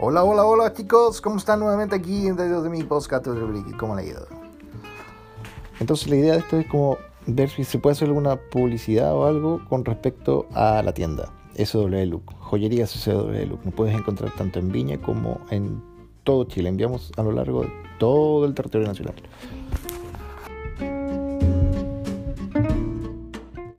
Hola, hola, hola chicos, ¿cómo están nuevamente aquí en de mi podcast de ¿Cómo le ha ido? Entonces la idea de esto es como ver si se puede hacer alguna publicidad o algo con respecto a la tienda SW Look, joyerías SW Look. Nos puedes encontrar tanto en Viña como en todo Chile. Enviamos a lo largo de todo el territorio nacional.